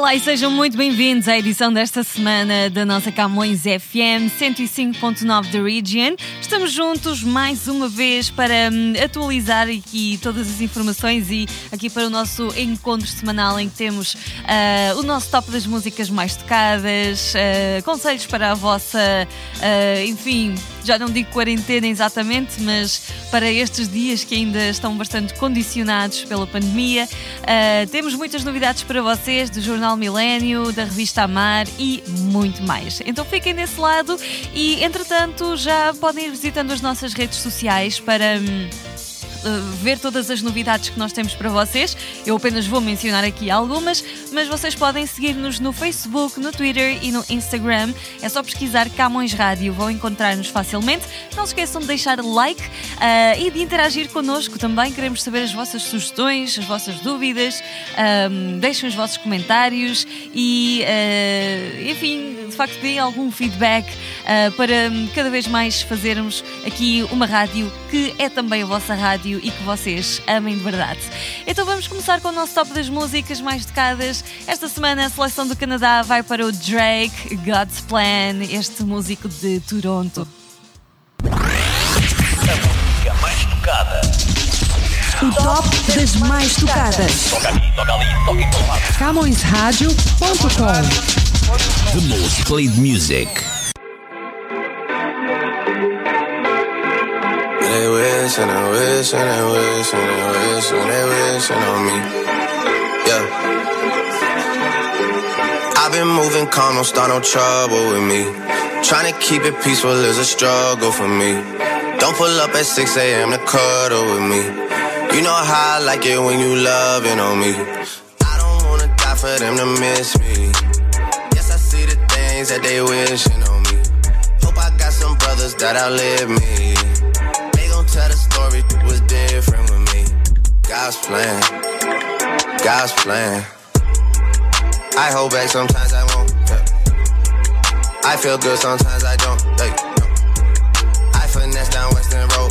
Olá e sejam muito bem-vindos à edição desta semana da nossa Camões FM 105.9 da Region. Estamos juntos mais uma vez para hum, atualizar aqui todas as informações e aqui para o nosso encontro semanal em que temos ah, o nosso top das músicas mais tocadas, ah, conselhos para a vossa, ah, enfim, já não digo quarentena exatamente, mas para estes dias que ainda estão bastante condicionados pela pandemia. Uh, temos muitas novidades para vocês do Jornal Milênio, da revista Amar e muito mais. Então fiquem desse lado e, entretanto, já podem ir visitando as nossas redes sociais para. hum, ver todas as novidades que nós temos para vocês. Eu apenas vou mencionar aqui algumas, mas vocês podem seguir-nos no Facebook, no Twitter e no Instagram. É só pesquisar Camões Rádio, vão encontrar-nos facilmente. Não se esqueçam de deixar like uh, e de interagir connosco também. Queremos saber as vossas sugestões, as vossas dúvidas. Um, deixem os vossos comentários e, uh, enfim, de facto, deem algum feedback uh, para hum, cada vez mais fazermos aqui uma rádio que é também a vossa rádio e que vocês amem de verdade. Então vamos começar com o nosso top das músicas mais tocadas. Esta semana a seleção do Canadá vai para o Drake, God's Plan, este músico de Toronto. música mais tocada. O top das mais tocadas. Toca aqui, toca ali, toca em todo lado. CamõesRádio.com. The most played music. They wish and they wish and they wish and they wish and they wishing on me. Yeah. I've been moving calm, don't start no trouble with me. Trying to keep it peaceful is a struggle for me. Don't pull up at 6 a.m. to cuddle with me. You know how I like it when you loving on me. I don't wanna die for them to miss me. That they wishing on me. Hope I got some brothers that outlive me. They gon' tell the story was different with me. God's plan, God's plan. I hold back sometimes I won't. yeah. I feel good sometimes I don't. No. I finesse down Western Road.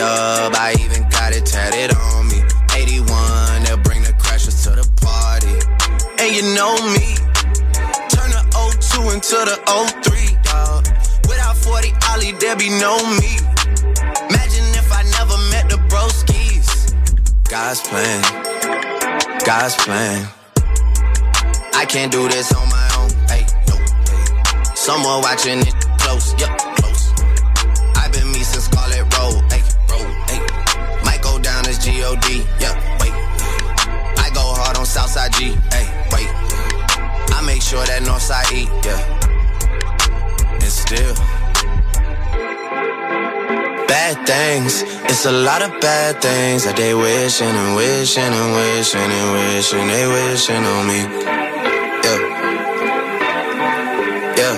50 dub, I even got it tatted on me. 81, they'll bring the crashers to the party. And you know me, turn the 02 into the 03, dog. Without 40 Ollie, there be no me. Imagine if I never met the broskies. God's plan, God's plan. I can't do this on my own. Hey, no, hey. Someone watching it close, yep, Southside G, hey, wait. I make sure that Northside E, yeah. And still. Bad things, it's a lot of bad things that they wishing and wishing and wishing and wishing they wishing on me. Yeah. Yeah.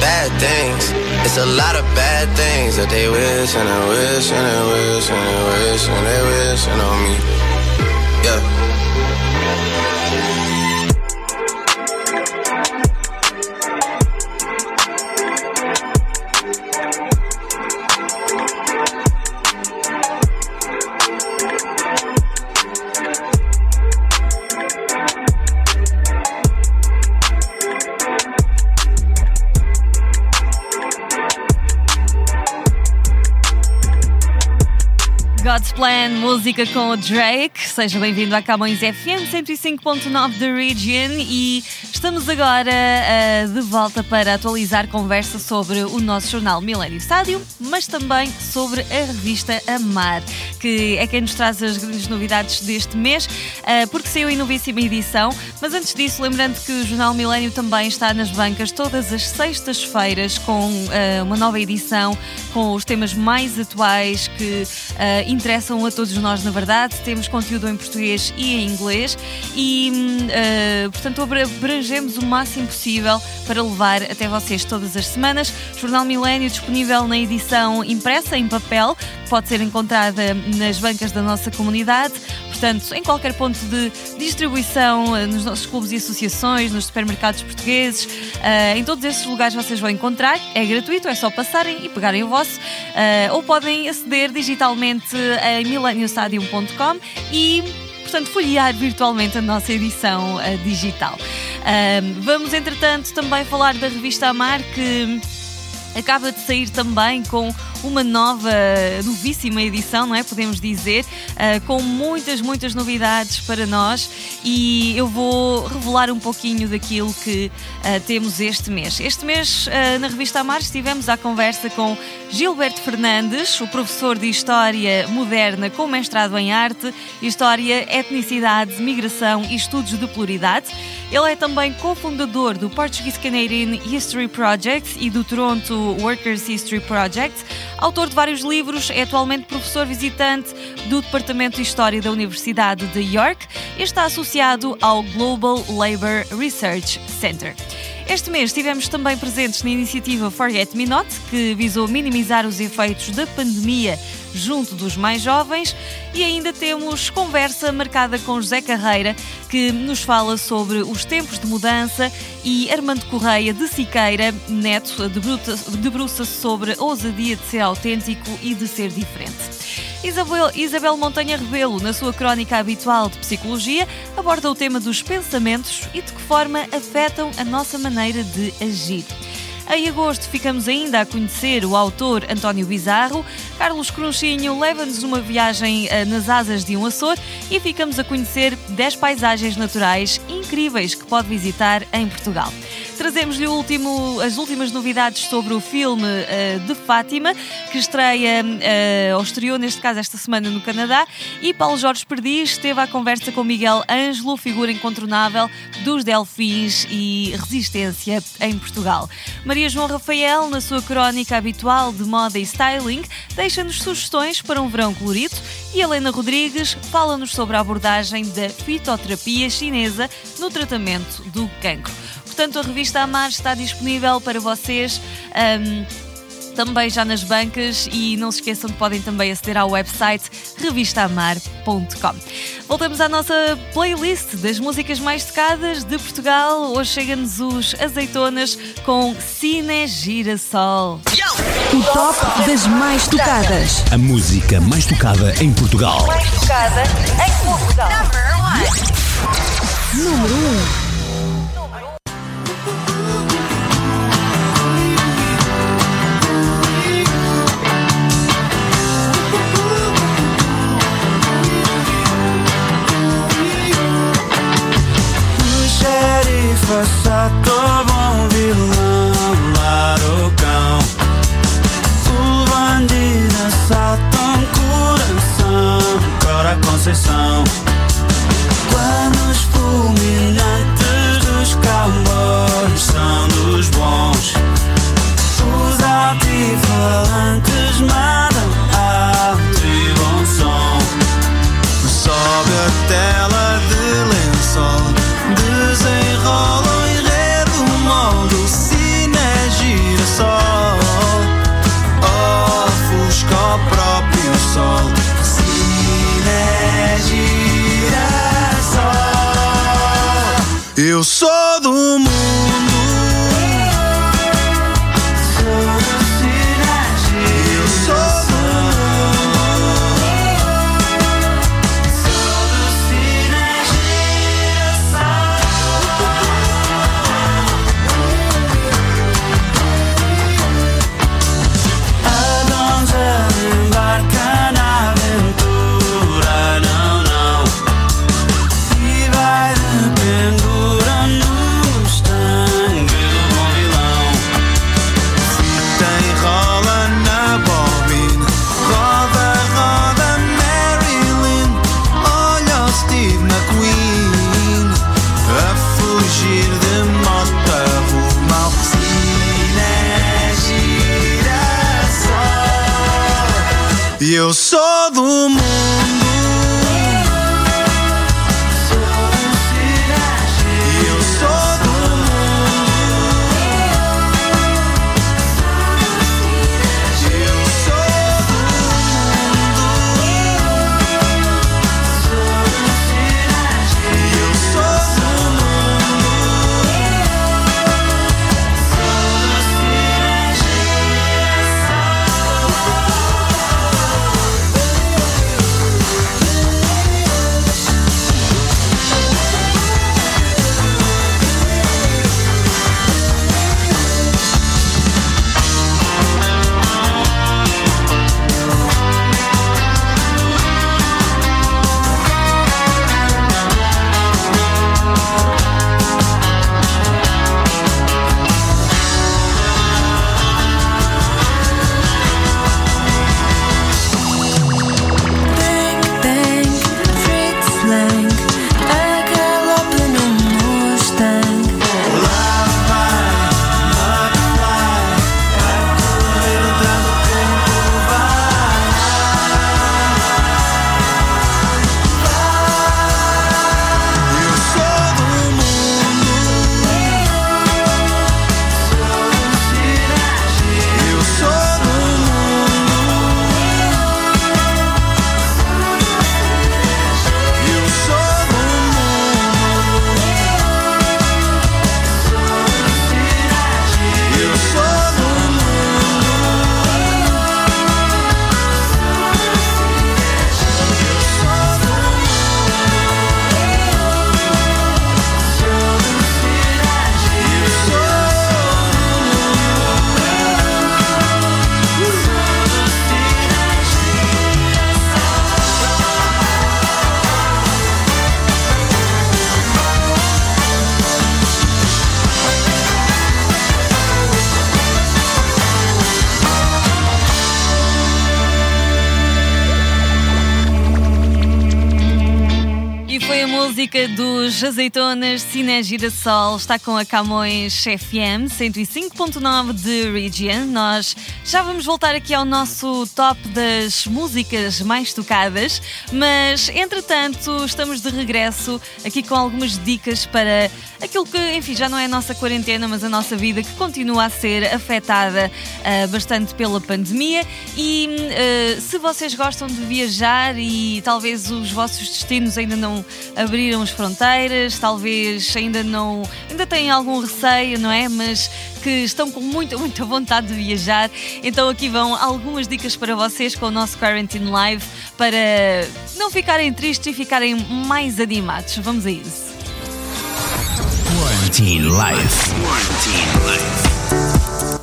Bad things. It's a lot of bad things that they wish and they wish and they wish and they wish and they wishing on me. Plan, música com o Drake. Seja bem-vindo à Camões FM 105.9 da Region e estamos agora uh, de volta para atualizar conversa sobre o nosso jornal Millennium Stadium, mas também sobre a revista Amar, que é quem nos traz as grandes novidades deste mês, uh, porque saiu em novíssima edição. Mas antes disso, lembrando que o jornal Millennium também está nas bancas todas as sextas-feiras com uh, uma nova edição com os temas mais atuais que interessam a todos nós, na verdade. Temos conteúdo em português e em inglês e, uh, portanto, abrangemos o máximo possível para levar até vocês todas as semanas. Jornal Milênio disponível na edição impressa, em papel, pode ser encontrada nas bancas da nossa comunidade. Portanto, em qualquer ponto de distribuição, eh, nos nossos clubes e associações, nos supermercados portugueses, uh, em todos esses lugares vocês vão encontrar. É gratuito, é só passarem e pegarem o vosso. Uh, ou podem aceder digitalmente em millenniumstadium.com e portanto, folhear virtualmente a nossa edição digital. Vamos, entretanto, também falar da revista Amar, que acaba de sair também com uma nova, novíssima edição, não é? Podemos dizer, uh, com muitas, muitas novidades para nós e eu vou revelar um pouquinho daquilo que uh, temos este mês. Este mês, uh, na revista Amar, estivemos à conversa com Gilberto Fernandes, o professor de História Moderna com mestrado em Arte, História, Etnicidade, Migração e Estudos de Pluralidade. Ele é também cofundador do Portuguese Canadian History Project e do Toronto Workers History Project. Autor de vários livros, é atualmente professor visitante do Departamento de História da Universidade de York e está associado ao Global Labour Research Center. Este mês estivemos também presentes na iniciativa Forget Me Not, que visou minimizar os efeitos da pandemia junto dos mais jovens, e ainda temos conversa marcada com José Carreira, que nos fala sobre os tempos de mudança, e Armando Correia de Siqueira, neto, debruça-se sobre a ousadia de ser autêntico e de ser diferente. Isabel, Isabel Montanha Rebelo, na sua crónica habitual de psicologia, aborda o tema dos pensamentos e de que forma afetam a nossa maneira de agir. Em agosto ficamos ainda a conhecer o autor António Bizarro. Carlos Crunchinho leva-nos numa viagem eh, nas asas de um Açor e ficamos a conhecer 10 paisagens naturais incríveis que pode visitar em Portugal. Trazemos-lhe as últimas novidades sobre o filme uh, de Fátima, que estreia, uh, ou estreou neste caso esta semana no Canadá, e Paulo Jorge Perdiz esteve à conversa com Miguel Ângelo, figura incontornável dos Delfins e Resistência em Portugal. Maria João Rafael, na sua crónica habitual de moda e styling, deixa-nos sugestões para um verão colorido e Helena Rodrigues fala-nos sobre a abordagem da fitoterapia chinesa no tratamento do cancro. Portanto, a revista Amar está disponível para vocês. Um, também já nas bancas e não se esqueçam que podem também aceder ao website revistaamar.com. Voltamos à nossa playlist das músicas mais tocadas de Portugal. Hoje chega-nos os Azeitonas com Cine Girassol. O top das mais tocadas. A música mais tocada em Portugal. Mais tocada em Portugal. Número 1. Altifalantes música Azeitonas Cine Girassol, está com a Camões FM 105.9 de Region. Nós já vamos voltar aqui ao nosso top das músicas mais tocadas, mas entretanto estamos de regresso aqui com algumas dicas para aquilo que, enfim, já não é a nossa quarentena, mas a nossa vida que continua a ser afetada ah, bastante pela pandemia. E ah, se vocês gostam de viajar e talvez os vossos destinos ainda não abriram as fronteiras, talvez ainda não, ainda têm algum receio, não é? Mas que estão com muita, muita vontade de viajar. Então aqui vão algumas dicas para vocês com o nosso Quarantine Live para não ficarem tristes e ficarem mais animados. Vamos a isso. Quarantine Life.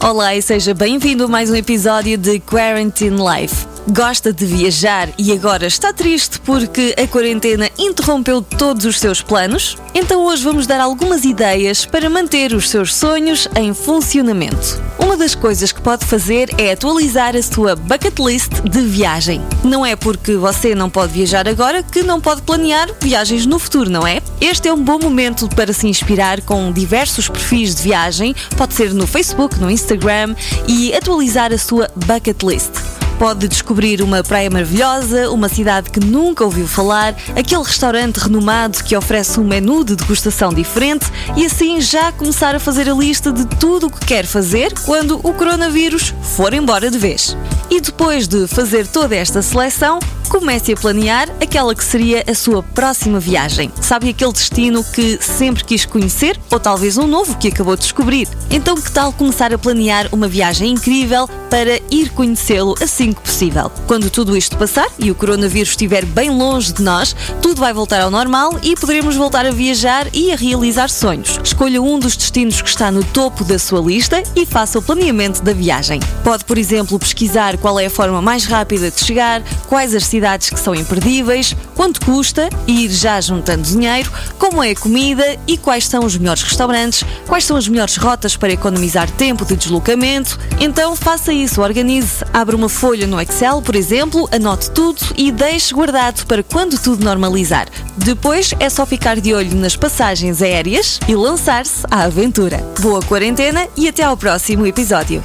Olá e seja bem-vindo a mais um episódio de Quarantine Life. Gosta de viajar e agora está triste porque a quarentena interrompeu todos os seus planos? Então hoje vamos dar algumas ideias para manter os seus sonhos em funcionamento. Uma das coisas que pode fazer é atualizar a sua bucket list de viagem. Não é porque você não pode viajar agora que não pode planear viagens no futuro, não é? Este é um bom momento para se inspirar com diversos perfis de viagem, pode ser no Facebook, no Instagram e atualizar a sua bucket list. Pode descobrir uma praia maravilhosa, uma cidade que nunca ouviu falar, aquele restaurante renomado que oferece um menu de degustação diferente e assim já começar a fazer a lista de tudo o que quer fazer quando o coronavírus for embora de vez. E depois de fazer toda esta seleção, comece a planear aquela que seria a sua próxima viagem. Sabe aquele destino que sempre quis conhecer ou talvez um novo que acabou de descobrir? Então, que tal começar a planear uma viagem incrível para ir conhecê-lo assim que possível? Quando tudo isto passar e o coronavírus estiver bem longe de nós, tudo vai voltar ao normal e poderemos voltar a viajar e a realizar sonhos. Escolha um dos destinos que está no topo da sua lista e faça o planeamento da viagem. Pode, por exemplo, pesquisar qual é a forma mais rápida de chegar, quais as cidades que são imperdíveis, quanto custa, ir já juntando dinheiro, como é a comida e quais são os melhores restaurantes, quais são as melhores rotas para economizar tempo de deslocamento. Então faça isso, organize, abra uma folha no Excel, por exemplo, anote tudo e deixe guardado para quando tudo normalizar. Depois é só ficar de olho nas passagens aéreas e lançar-se à aventura. Boa quarentena e até ao próximo episódio.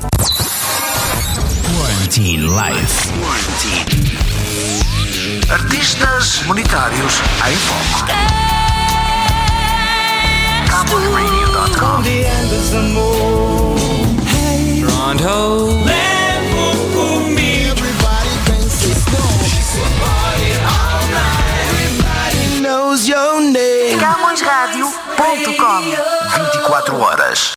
Quarantine Live. Artistas monetários em foco. CowboyRadio.com Knows your name. CamõesRádio.com 24 horas.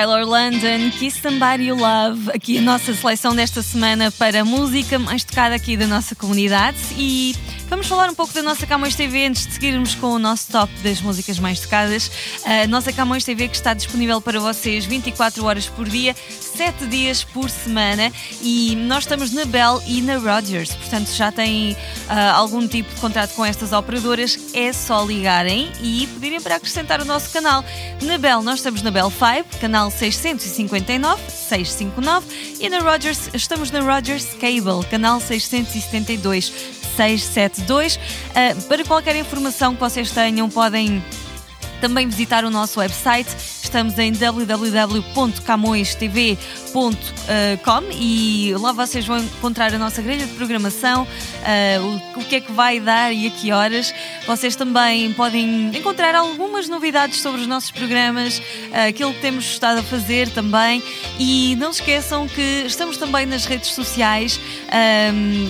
Skylar London, Kiss Somebody You Love, aqui a nossa seleção desta semana para a música mais tocada aqui da nossa comunidade. E vamos falar um pouco da nossa Camões TV antes de seguirmos com o nosso top das músicas mais tocadas. A nossa Camões TV que está disponível para vocês 24 horas por dia, 7 dias por semana. E nós estamos na Bell e na Rogers, portanto já têm ah, algum tipo de contrato com estas operadoras, é só ligarem e pedirem para acrescentar o nosso canal. Na Bell, nós estamos na Bell 5, canal 659, 659 e na Rogers, estamos na Rogers Cable, canal 672, 672. Ah, para qualquer informação que vocês tenham, podem também visitar o nosso website. Estamos em www.camõestv.com e lá vocês vão encontrar a nossa grelha de programação, eh, o, que é que vai dar e a que horas. Vocês também podem encontrar algumas novidades sobre os nossos programas, eh, aquilo que temos estado a fazer também. E não se esqueçam que estamos também nas redes sociais,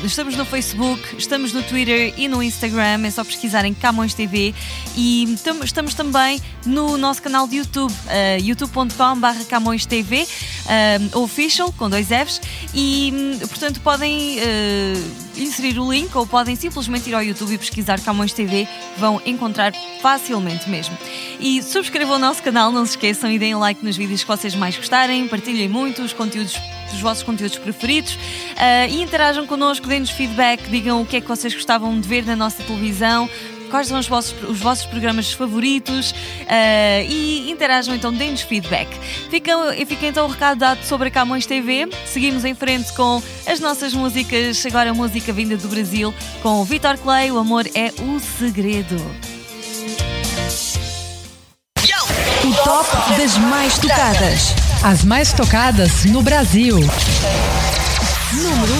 estamos no Facebook, estamos no Twitter e no Instagram, é só pesquisarem Camões TV e tam- estamos também no nosso canal de YouTube. Uh, youtube.com.br Camões TV uh, official, com dois Fs, e hum, portanto podem uh, inserir o link ou podem simplesmente ir ao YouTube e pesquisar Camões TV, vão encontrar facilmente mesmo. E subscrevam o nosso canal, não se esqueçam e deem like nos vídeos que vocês mais gostarem, partilhem muito os conteúdos dos vossos conteúdos preferidos uh, e interajam connosco, deem-nos feedback, digam o que é que vocês gostavam de ver na nossa televisão, quais são os vossos, os vossos programas favoritos uh, e interajam então, deem-nos feedback. Fica, fica então o recado dado sobre a Camões TV. Seguimos em frente com as nossas músicas, agora música vinda do Brasil, com o Vitor Clay, O Amor é o Segredo. O top das mais tocadas. As mais tocadas no Brasil. Número 1.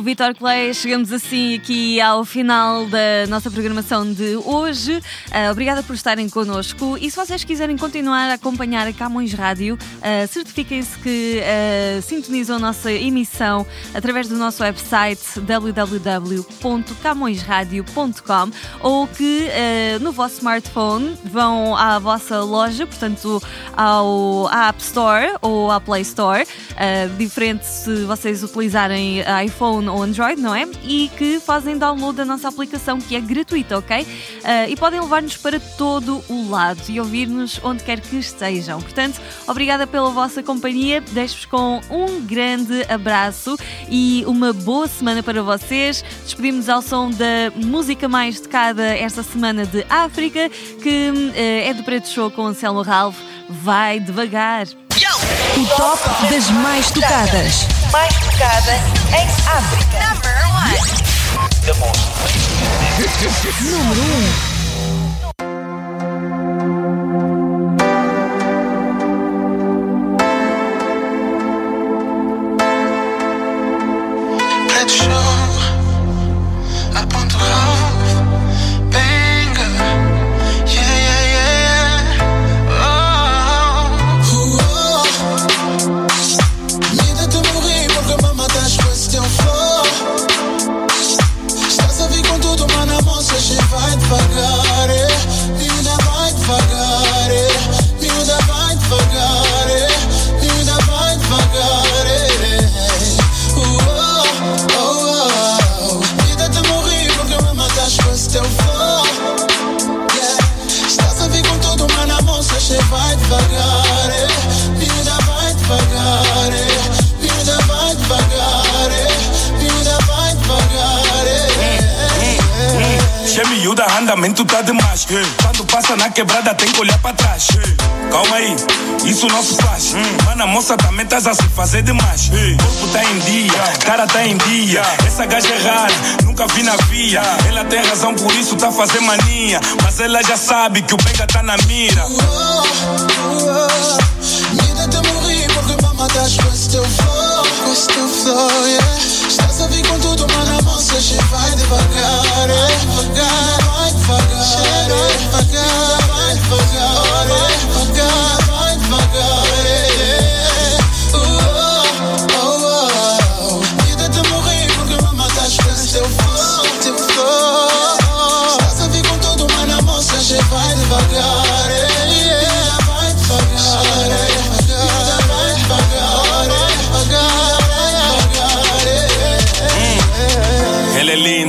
Vitor Clay chegamos assim aqui ao final da nossa programação de hoje. Ah, obrigada por estarem connosco e se vocês quiserem continuar a acompanhar a Camões Rádio, ah, certifiquem-se que ah, sintonizam a nossa emissão através do nosso website www.camõesradio.com ou que no vosso smartphone vão à vossa loja, portanto ao, à App Store ou à Play Store, diferente se vocês utilizarem iPhone ou Android, não é? E que fazem download da nossa aplicação que é gratuita, ok? Ah, e podem levar-nos para todo o lado e ouvir-nos onde quer que estejam. Portanto, obrigada pela vossa companhia, deixo-vos com um grande abraço e uma boa semana para vocês. Despedimos ao som da música mais tocada esta semana de África, que eh, é do Preto Show com Anselmo Ralph. Vai devagar. O top das mais tocadas. Mais tocada em África. Number one. Número 1. É. Che miúda, andamento tá demais. Quando passa na quebrada tem que olhar pra trás. Calma aí, isso não se faz. Mano, a moça também tá a se fazer demais. Corpo tá em dia, cara tá em dia. Essa gaja é rara, nunca vi na via. Ela tem razão, por isso tá fazendo mania. Mas ela já sabe que o pega tá na mira. Mida de morrer porque com esse teu flow Com esse teu flow, yeah Estás a vir com tudo, mano, a moça che vai devagar é. Devagar, vai devagar é. Devagar, vai devagar é. Devagar, vai devagar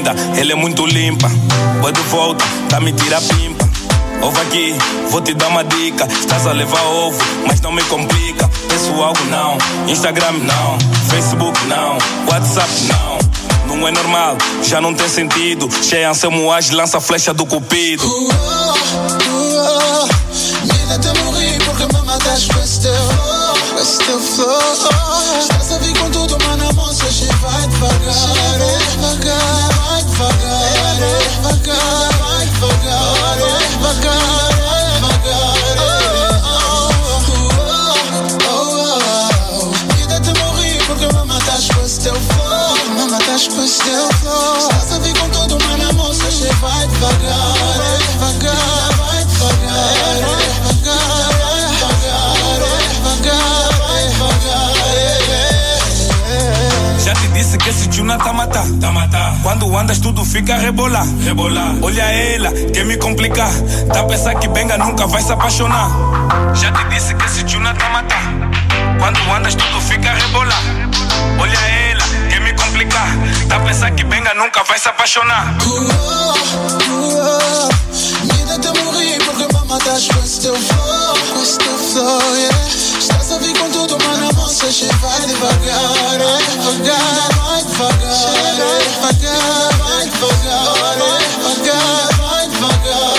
Linda, ela é muito limpa. Boa de volta, tá me tira pimpa. Ouve aqui, vou te dar uma dica. Estás a levar ovo, mas não me complica. Pessoal, não. Instagram, não. Facebook, não. WhatsApp, não. Não é normal, já não tem sentido. Cheia Anselmo Age, lança a flecha do cupido. Morrer porque flow Estás a vir com tudo, mano, moça. Devagar, vai devagar matas com esse teu flow Estás a vir com tudo, mano, a moça che vai. Devagar, matar. Quando andas tudo fica a rebolar, rebolar. Olha ela, quer me complicar. Tá a pensar que benga nunca vai se apaixonar. Já te disse que esse tuna tá matar. Quando andas tudo fica a rebolar. Olha ela, quer me complicar. Tá a pensar que benga nunca vai se apaixonar. Mida de morrer porque yeah Estás a vir com tudo, mano, a moça che vai devagar é. Devagar, vai devagar é. Devagar, vai devagar é. Devagar, vai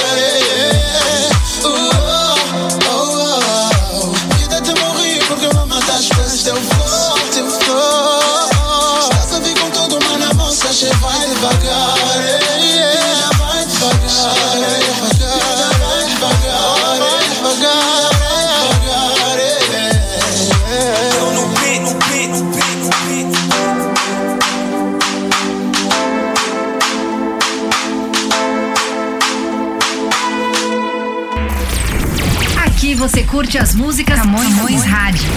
curte as músicas Camões, Camões Rádio.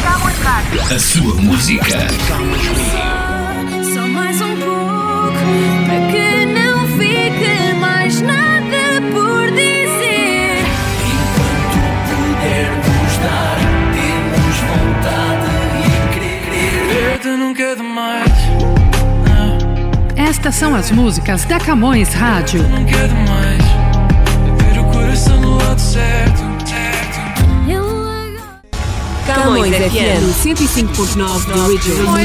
A sua música. Só mais um pouco para que não fique mais nada por dizer. Pudermos dar, temos vontade e querer. Perder nunca é demais, Estas são as músicas da Camões Rádio. nunca é demais. Camões FM 105.9 The Original.